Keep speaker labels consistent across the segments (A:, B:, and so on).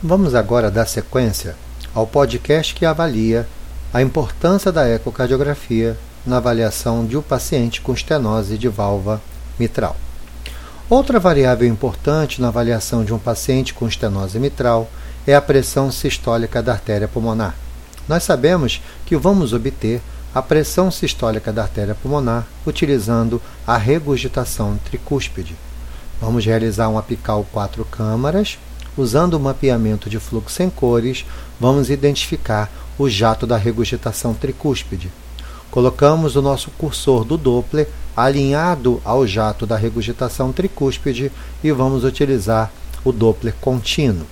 A: Vamos agora dar sequência ao podcast que avalia a importância da ecocardiografia na avaliação de um paciente com estenose de válvula mitral. Outra variável importante na avaliação de um paciente com estenose mitral é a pressão sistólica da artéria pulmonar. Nós sabemos que vamos obter a pressão sistólica da artéria pulmonar utilizando a regurgitação tricúspide. Vamos realizar um apical quatro câmaras Usando o mapeamento de fluxo em cores, vamos identificar o jato da regurgitação tricúspide. Colocamos o nosso cursor do Doppler alinhado ao jato da regurgitação tricúspide e vamos utilizar o Doppler contínuo.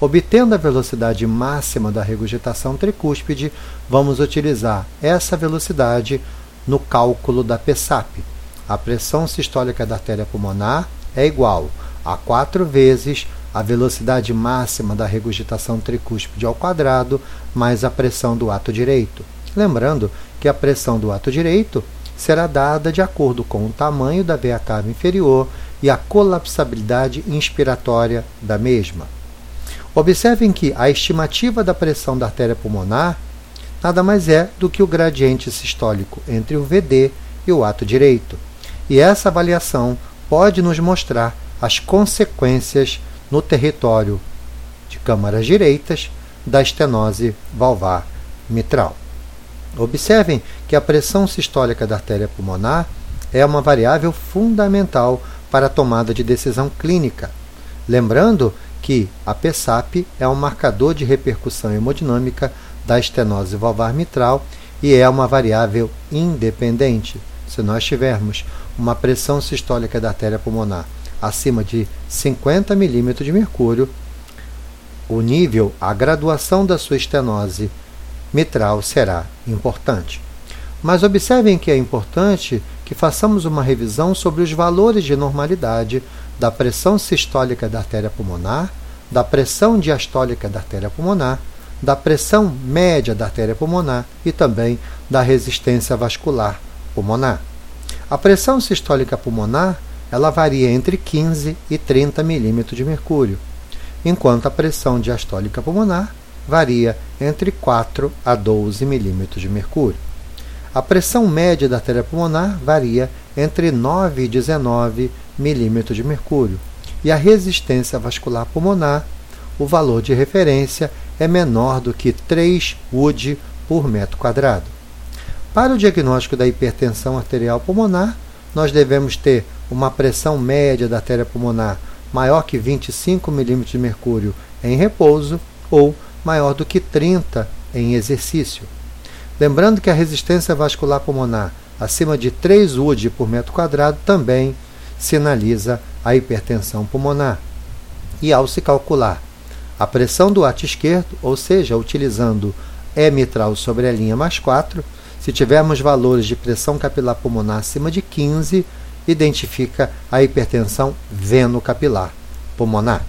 A: Obtendo a velocidade máxima da regurgitação tricúspide, vamos utilizar essa velocidade no cálculo da PSAP. A pressão sistólica da artéria pulmonar é igual a 4 vezes a velocidade máxima da regurgitação tricúspide ao quadrado mais a pressão do ato direito. Lembrando que a pressão do ato direito será dada de acordo com o tamanho da veia cava inferior e a colapsabilidade inspiratória da mesma. Observem que a estimativa da pressão da artéria pulmonar nada mais é do que o gradiente sistólico entre o VD e o ato direito. E essa avaliação pode nos mostrar as consequências no território de câmaras direitas da estenose valvar mitral. Observem que a pressão sistólica da artéria pulmonar é uma variável fundamental para a tomada de decisão clínica. Lembrando que a PSAP é um marcador de repercussão hemodinâmica da estenose valvar mitral e é uma variável independente. Se nós tivermos uma pressão sistólica da artéria pulmonar acima de 50 milímetros de mercúrio, o nível, a graduação da sua estenose mitral será importante. Mas observem que é importante que façamos uma revisão sobre os valores de normalidade da pressão sistólica da artéria pulmonar, da pressão diastólica da artéria pulmonar, da pressão média da artéria pulmonar e também da resistência vascular pulmonar. A pressão sistólica pulmonar ela varia entre 15 e 30 milímetros de mercúrio, enquanto a pressão diastólica pulmonar varia entre 4 a 12 milímetros de mercúrio. A pressão média da artéria pulmonar varia entre 9 e 19 milímetros de mercúrio, e a resistência vascular pulmonar, o valor de referência é menor do que 3 UD por metro quadrado. Para o diagnóstico da hipertensão arterial pulmonar, nós devemos ter uma pressão média da artéria pulmonar maior que 25 milímetros de mercúrio em repouso ou maior do que 30 em exercício. Lembrando que a resistência vascular pulmonar acima de 3 UD por metro quadrado também sinaliza a hipertensão pulmonar. E ao se calcular a pressão do ato esquerdo, ou seja, utilizando E mitral sobre a linha mais 4, se tivermos valores de pressão capilar pulmonar acima de 15, identifica a hipertensão venocapilar pulmonar.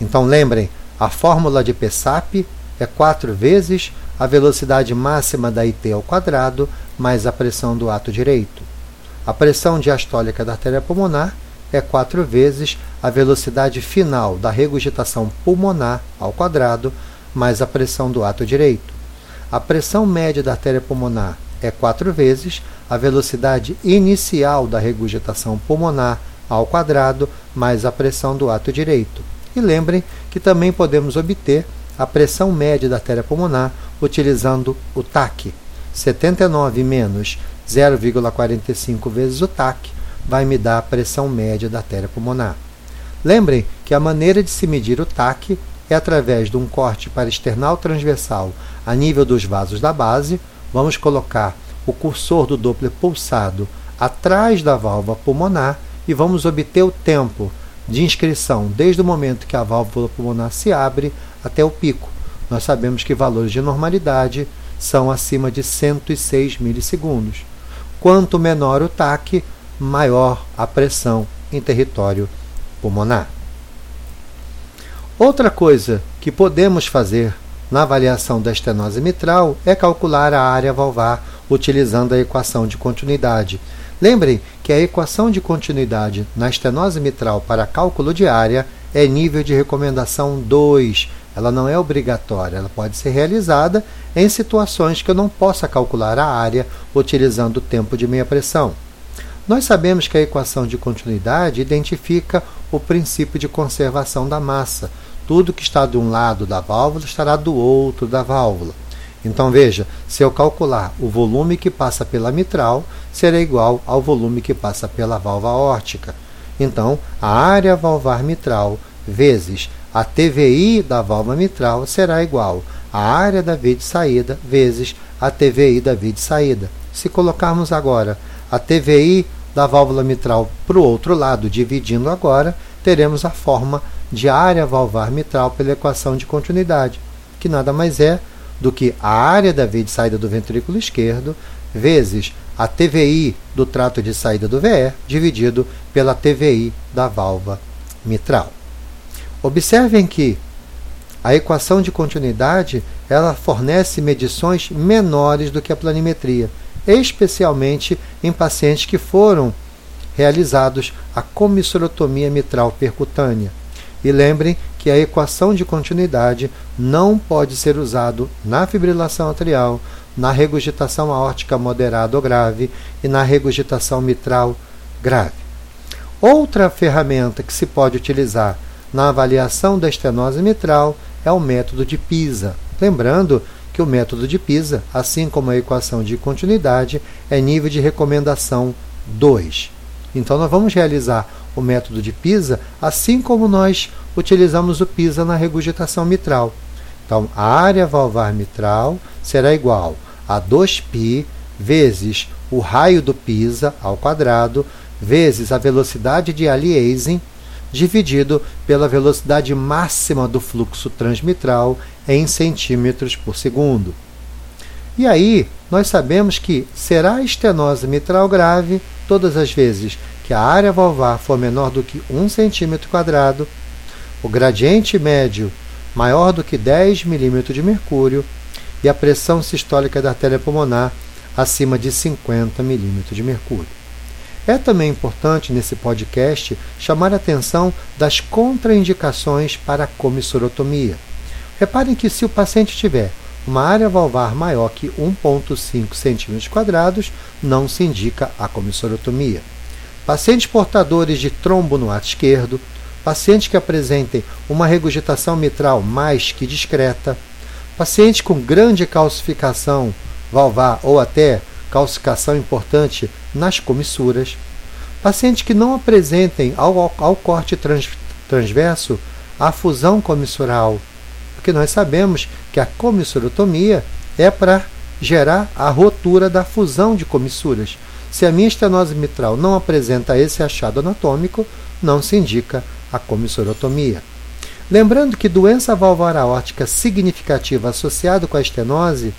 A: Então lembrem, a fórmula de PSAP é 4 vezes a velocidade máxima da IT ao quadrado mais a pressão do ato direito. A pressão diastólica da artéria pulmonar é 4 vezes a velocidade final da regurgitação pulmonar ao quadrado mais a pressão do ato direito. A pressão média da artéria pulmonar é quatro vezes a velocidade inicial da regurgitação pulmonar ao quadrado mais a pressão do ato direito. E lembrem que também podemos obter a pressão média da artéria pulmonar utilizando o TAC. 79 menos 0,45 vezes o TAC vai me dar a pressão média da artéria pulmonar. Lembrem que a maneira de se medir o TAC é através de um corte para external transversal a nível dos vasos da base. Vamos colocar o cursor do Doppler pulsado atrás da válvula pulmonar e vamos obter o tempo de inscrição desde o momento que a válvula pulmonar se abre até o pico. Nós sabemos que valores de normalidade são acima de 106 milissegundos. Quanto menor o TAC, maior a pressão em território pulmonar. Outra coisa que podemos fazer na avaliação da estenose mitral é calcular a área valvar utilizando a equação de continuidade. Lembrem que a equação de continuidade na estenose mitral para cálculo de área é nível de recomendação 2. Ela não é obrigatória, ela pode ser realizada em situações que eu não possa calcular a área utilizando o tempo de meia pressão. Nós sabemos que a equação de continuidade identifica o princípio de conservação da massa. Tudo que está de um lado da válvula estará do outro da válvula. Então veja, se eu calcular o volume que passa pela mitral, será igual ao volume que passa pela válvula órtica. Então, a área valvar mitral vezes a TVI da válvula mitral será igual à área da via de saída vezes a TVI da via de saída. Se colocarmos agora a TVI da válvula mitral para o outro lado, dividindo agora, teremos a forma de área valvar mitral pela equação de continuidade, que nada mais é do que a área da via de saída do ventrículo esquerdo vezes a TVI do trato de saída do VE dividido pela TVI da válvula mitral. Observem que a equação de continuidade ela fornece medições menores do que a planimetria, especialmente em pacientes que foram realizados a comissurotomia mitral percutânea. E lembrem que a equação de continuidade não pode ser usado na fibrilação atrial, na regurgitação aórtica moderada ou grave e na regurgitação mitral grave. Outra ferramenta que se pode utilizar na avaliação da estenose mitral é o método de PISA. Lembrando que o método de PISA, assim como a equação de continuidade, é nível de recomendação 2. Então, nós vamos realizar o método de PISA assim como nós utilizamos o PISA na regurgitação mitral. Então, a área valvar mitral será igual a 2π vezes o raio do PISA ao quadrado vezes a velocidade de aliasing dividido pela velocidade máxima do fluxo transmitral em centímetros por segundo. E aí, nós sabemos que será estenose mitral grave todas as vezes que a área valvar for menor do que 1 cm o gradiente médio maior do que 10 mm de mercúrio e a pressão sistólica da artéria pulmonar acima de 50 mm de mercúrio. É também importante nesse podcast chamar a atenção das contraindicações para a comissurotomia. Reparem que se o paciente tiver uma área valvar maior que 1,5 cm, não se indica a comissurotomia. Pacientes portadores de trombo no ato esquerdo, pacientes que apresentem uma regurgitação mitral mais que discreta, pacientes com grande calcificação valvar ou até calcificação importante nas comissuras, pacientes que não apresentem ao, ao corte trans, transverso a fusão comissural, porque nós sabemos que a comissurotomia é para gerar a rotura da fusão de comissuras. Se a minha estenose mitral não apresenta esse achado anatômico, não se indica a comissurotomia. Lembrando que doença valvar aórtica significativa associada com a estenose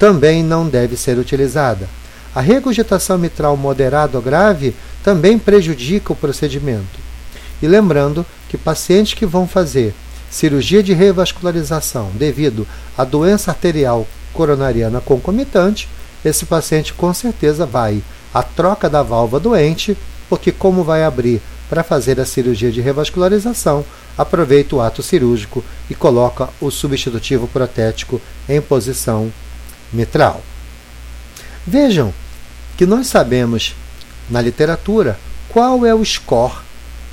A: também não deve ser utilizada. A regurgitação mitral moderada ou grave também prejudica o procedimento. E lembrando que pacientes que vão fazer cirurgia de revascularização devido à doença arterial coronariana concomitante, esse paciente com certeza vai a troca da válvula doente, porque como vai abrir para fazer a cirurgia de revascularização, aproveita o ato cirúrgico e coloca o substitutivo protético em posição mitral. Vejam que nós sabemos na literatura qual é o score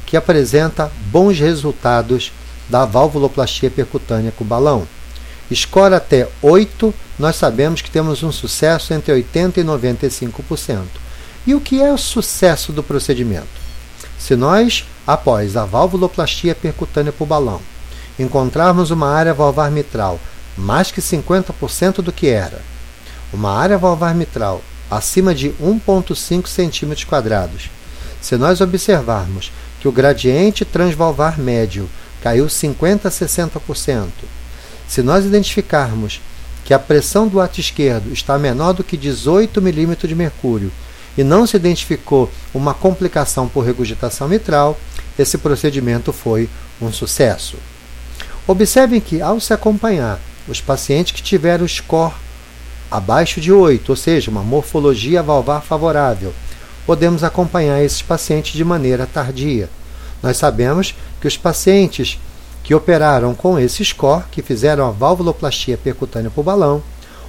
A: que apresenta bons resultados da valvuloplastia percutânea com balão. Score até 8, nós sabemos que temos um sucesso entre 80% e 95%. E o que é o sucesso do procedimento? Se nós, após a valvuloplastia percutânea por balão, encontrarmos uma área valvar mitral mais que 50% do que era, uma área valvar mitral acima de 1,5 cm, se nós observarmos que o gradiente transvalvar médio caiu 50 a 60%, se nós identificarmos que a pressão do ato esquerdo está menor do que 18 milímetros de mercúrio e não se identificou uma complicação por regurgitação mitral, esse procedimento foi um sucesso. Observem que, ao se acompanhar os pacientes que tiveram score abaixo de 8, ou seja, uma morfologia valvar favorável, podemos acompanhar esses pacientes de maneira tardia. Nós sabemos que os pacientes que operaram com esse score, que fizeram a valvuloplastia percutânea por balão,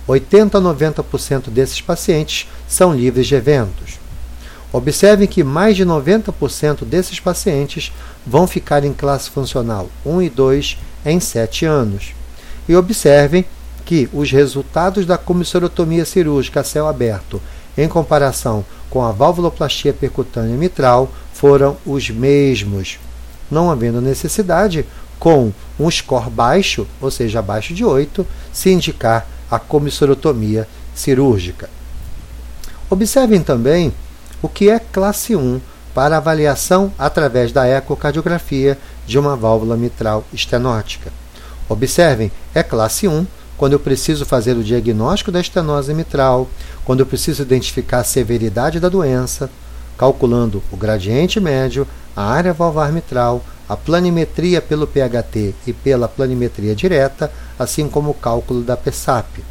A: 80 a 90% desses pacientes são livres de eventos. Observem que mais de 90% desses pacientes vão ficar em classe funcional 1 e 2 em 7 anos. E observem que os resultados da comissurotomia cirúrgica a céu aberto em comparação com a valvuloplastia percutânea mitral foram os mesmos, não havendo necessidade, com um score baixo, ou seja, abaixo de 8, se indicar a comissurotomia cirúrgica. Observem também o que é classe 1 para avaliação através da ecocardiografia de uma válvula mitral estenótica. Observem, é classe 1 quando eu preciso fazer o diagnóstico da estenose mitral, quando eu preciso identificar a severidade da doença, calculando o gradiente médio, a área valvar mitral, a planimetria pelo PHT e pela planimetria direta, assim como o cálculo da PSAP.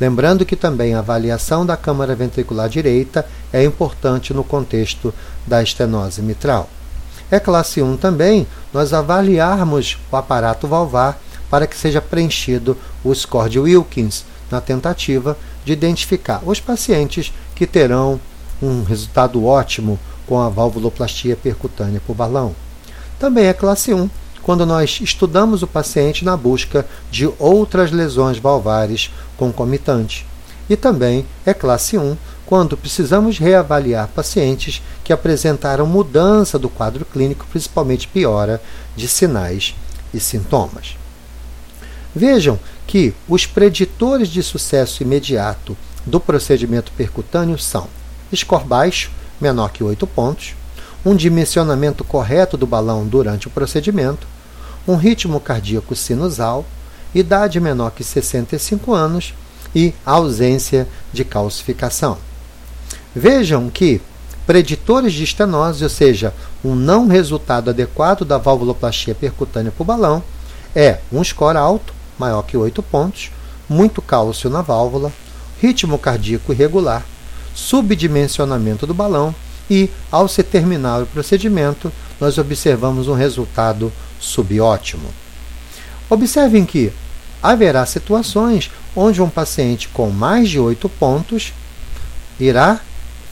A: Lembrando que também a avaliação da câmara ventricular direita é importante no contexto da estenose mitral. É classe 1 também nós avaliarmos o aparato valvar para que seja preenchido o score de Wilkins, na tentativa de identificar os pacientes que terão um resultado ótimo com a valvuloplastia percutânea por balão. Também é classe 1 quando nós estudamos o paciente na busca de outras lesões valvares concomitantes. E também é classe 1 quando precisamos reavaliar pacientes que apresentaram mudança do quadro clínico, principalmente piora de sinais e sintomas. Vejam que os preditores de sucesso imediato do procedimento percutâneo são score baixo, menor que 8 pontos, um dimensionamento correto do balão durante o procedimento, um ritmo cardíaco sinusal, idade menor que 65 anos e ausência de calcificação. Vejam que preditores de estenose, ou seja, um não resultado adequado da valvuloplastia percutânea por balão, é um score alto, maior que 8 pontos, muito cálcio na válvula, ritmo cardíaco irregular, subdimensionamento do balão e, ao se terminar o procedimento, nós observamos um resultado subótimo. Observem que haverá situações onde um paciente com mais de 8 pontos irá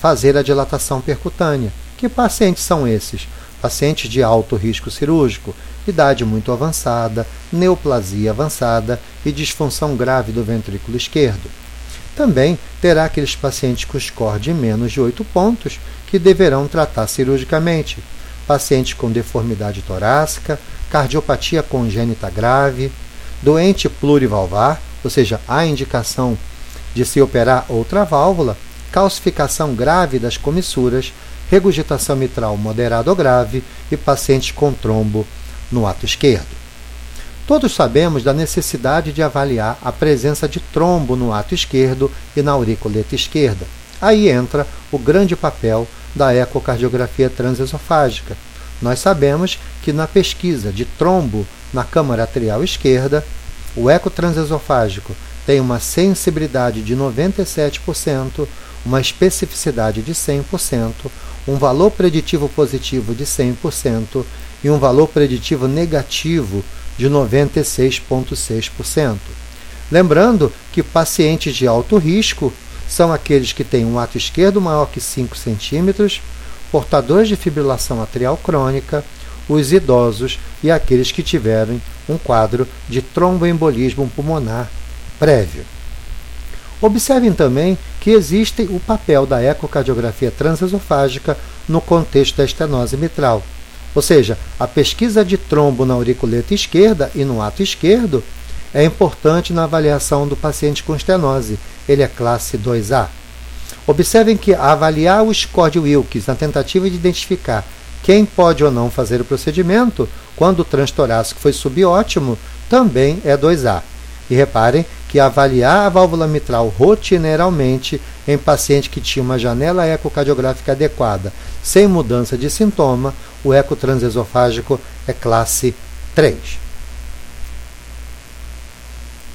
A: fazer a dilatação percutânea. Que pacientes são esses? Pacientes de alto risco cirúrgico, idade muito avançada, neoplasia avançada e disfunção grave do ventrículo esquerdo. Também terá aqueles pacientes com score de menos de 8 pontos que deverão tratar cirurgicamente. Pacientes com deformidade torácica, cardiopatia congênita grave, doente plurivalvar, ou seja, há indicação de se operar outra válvula, calcificação grave das comissuras, regurgitação mitral moderada ou grave e pacientes com trombo no ato esquerdo. Todos sabemos da necessidade de avaliar a presença de trombo no ato esquerdo e na auriculeta esquerda. Aí entra o grande papel da ecocardiografia transesofágica. Nós sabemos que na pesquisa de trombo na câmara atrial esquerda, o eco transesofágico tem uma sensibilidade de 97%, uma especificidade de 100%, um valor preditivo positivo de 100% e um valor preditivo negativo de 96,6%. Lembrando que pacientes de alto risco são aqueles que têm um ato esquerdo maior que 5 centímetros, portadores de fibrilação atrial crônica, os idosos e aqueles que tiverem um quadro de tromboembolismo pulmonar prévio. Observem também que existe o papel da ecocardiografia transesofágica no contexto da estenose mitral. Ou seja, a pesquisa de trombo na auriculeta esquerda e no ato esquerdo é importante na avaliação do paciente com estenose. Ele é classe 2A. Observem que avaliar o score de Wilkes na tentativa de identificar quem pode ou não fazer o procedimento, quando o transtorácico foi subótimo, também é 2A. E reparem que avaliar a válvula mitral rotineiramente em paciente que tinha uma janela ecocardiográfica adequada, sem mudança de sintoma, o eco transesofágico é classe 3.